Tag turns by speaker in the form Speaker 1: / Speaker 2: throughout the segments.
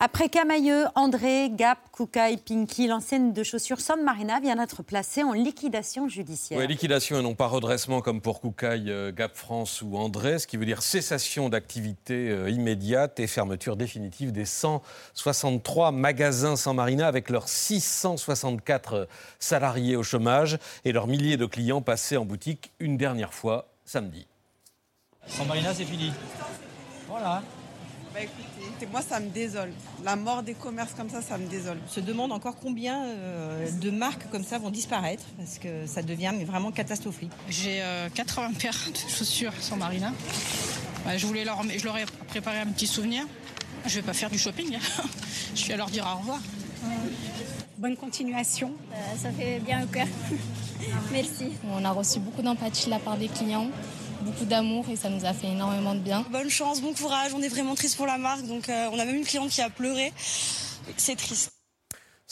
Speaker 1: Après Camailleux, André, Gap, Koukaï, Pinky, l'enseigne de chaussures San Marina vient d'être placée en liquidation judiciaire.
Speaker 2: Oui, liquidation et non pas redressement comme pour Koukaï, euh, Gap France ou André, ce qui veut dire cessation d'activité euh, immédiate et fermeture définitive des 163 magasins San Marina avec leurs 664 salariés au chômage et leurs milliers de clients passés en boutique une dernière fois samedi.
Speaker 3: San Marina, c'est fini. Voilà.
Speaker 4: Bah écoutez, moi ça me désole. La mort des commerces comme ça, ça me désole.
Speaker 5: On se demande encore combien euh, de marques comme ça vont disparaître parce que ça devient mais vraiment catastrophique.
Speaker 6: J'ai 80 euh, paires de chaussures sans marina. Bah, je voulais leur, je leur ai préparé un petit souvenir. Je vais pas faire du shopping. je vais leur dire au revoir.
Speaker 7: Bonne continuation.
Speaker 8: Euh, ça fait bien au cœur. Merci.
Speaker 9: On a reçu beaucoup d'empathie de la part des clients beaucoup d'amour et ça nous a fait énormément de bien.
Speaker 10: Bonne chance, bon courage, on est vraiment triste pour la marque, donc euh, on a même une cliente qui a pleuré. C'est triste.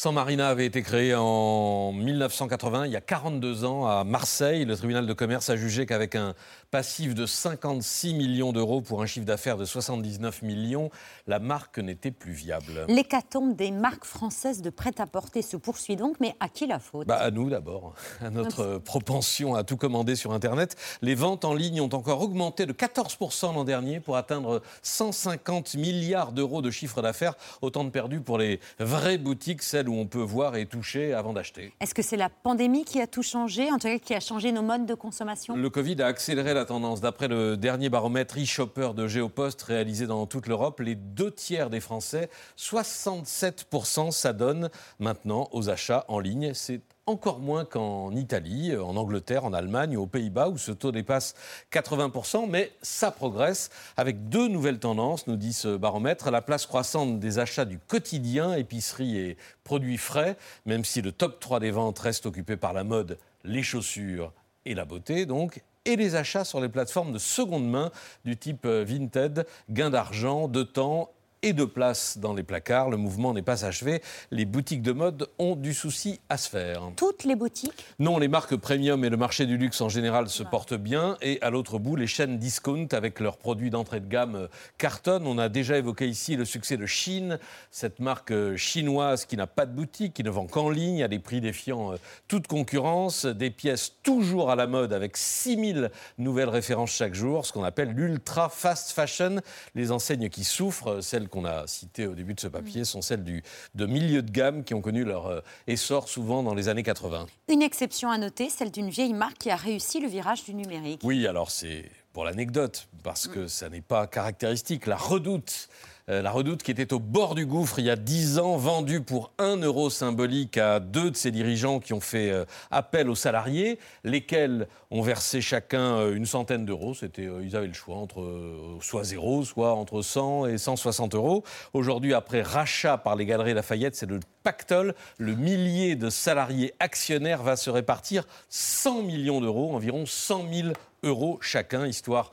Speaker 2: San Marina avait été créé en 1980, il y a 42 ans, à Marseille. Le tribunal de commerce a jugé qu'avec un passif de 56 millions d'euros pour un chiffre d'affaires de 79 millions, la marque n'était plus viable.
Speaker 1: L'hécatombe des marques françaises de prêt-à-porter se poursuit donc, mais à qui la faute?
Speaker 2: Bah À nous d'abord, à notre propension à tout commander sur Internet. Les ventes en ligne ont encore augmenté de 14% l'an dernier pour atteindre 150 milliards d'euros de chiffre d'affaires, autant de perdus pour les vraies boutiques, celles où on peut voir et toucher avant d'acheter.
Speaker 1: Est-ce que c'est la pandémie qui a tout changé, en tout cas qui a changé nos modes de consommation?
Speaker 2: Le Covid a accéléré la tendance. D'après le dernier baromètre e-shopper de Géopost réalisé dans toute l'Europe, les deux tiers des Français, 67% s'adonnent maintenant aux achats en ligne. C'est encore moins qu'en Italie, en Angleterre, en Allemagne aux Pays-Bas, où ce taux dépasse 80%, mais ça progresse avec deux nouvelles tendances, nous dit ce baromètre. La place croissante des achats du quotidien, épicerie et produits frais, même si le top 3 des ventes reste occupé par la mode, les chaussures et la beauté, donc, et les achats sur les plateformes de seconde main du type Vinted, gain d'argent, de temps et de place dans les placards. Le mouvement n'est pas achevé. Les boutiques de mode ont du souci à se faire.
Speaker 1: Toutes les boutiques
Speaker 2: Non, les marques premium et le marché du luxe en général se portent bien. Et à l'autre bout, les chaînes discount avec leurs produits d'entrée de gamme euh, cartonnent. On a déjà évoqué ici le succès de Chine, cette marque euh, chinoise qui n'a pas de boutique, qui ne vend qu'en ligne à des prix défiant euh, toute concurrence. Des pièces toujours à la mode avec 6000 nouvelles références chaque jour, ce qu'on appelle l'ultra fast fashion. Les enseignes qui souffrent, celles qu'on a citées au début de ce papier sont celles du, de milieu de gamme qui ont connu leur euh, essor souvent dans les années 80.
Speaker 1: Une exception à noter, celle d'une vieille marque qui a réussi le virage du numérique.
Speaker 2: Oui, alors c'est pour l'anecdote, parce que ça n'est pas caractéristique. La redoute la redoute qui était au bord du gouffre il y a dix ans, vendue pour un euro symbolique à deux de ses dirigeants qui ont fait euh, appel aux salariés, lesquels ont versé chacun euh, une centaine d'euros. Ils avaient le choix entre soit zéro, soit entre 100 et 160 euros. Aujourd'hui, après rachat par les Galeries Lafayette, c'est le pactole. Le millier de salariés actionnaires va se répartir 100 millions d'euros, environ 100 000 euros chacun, histoire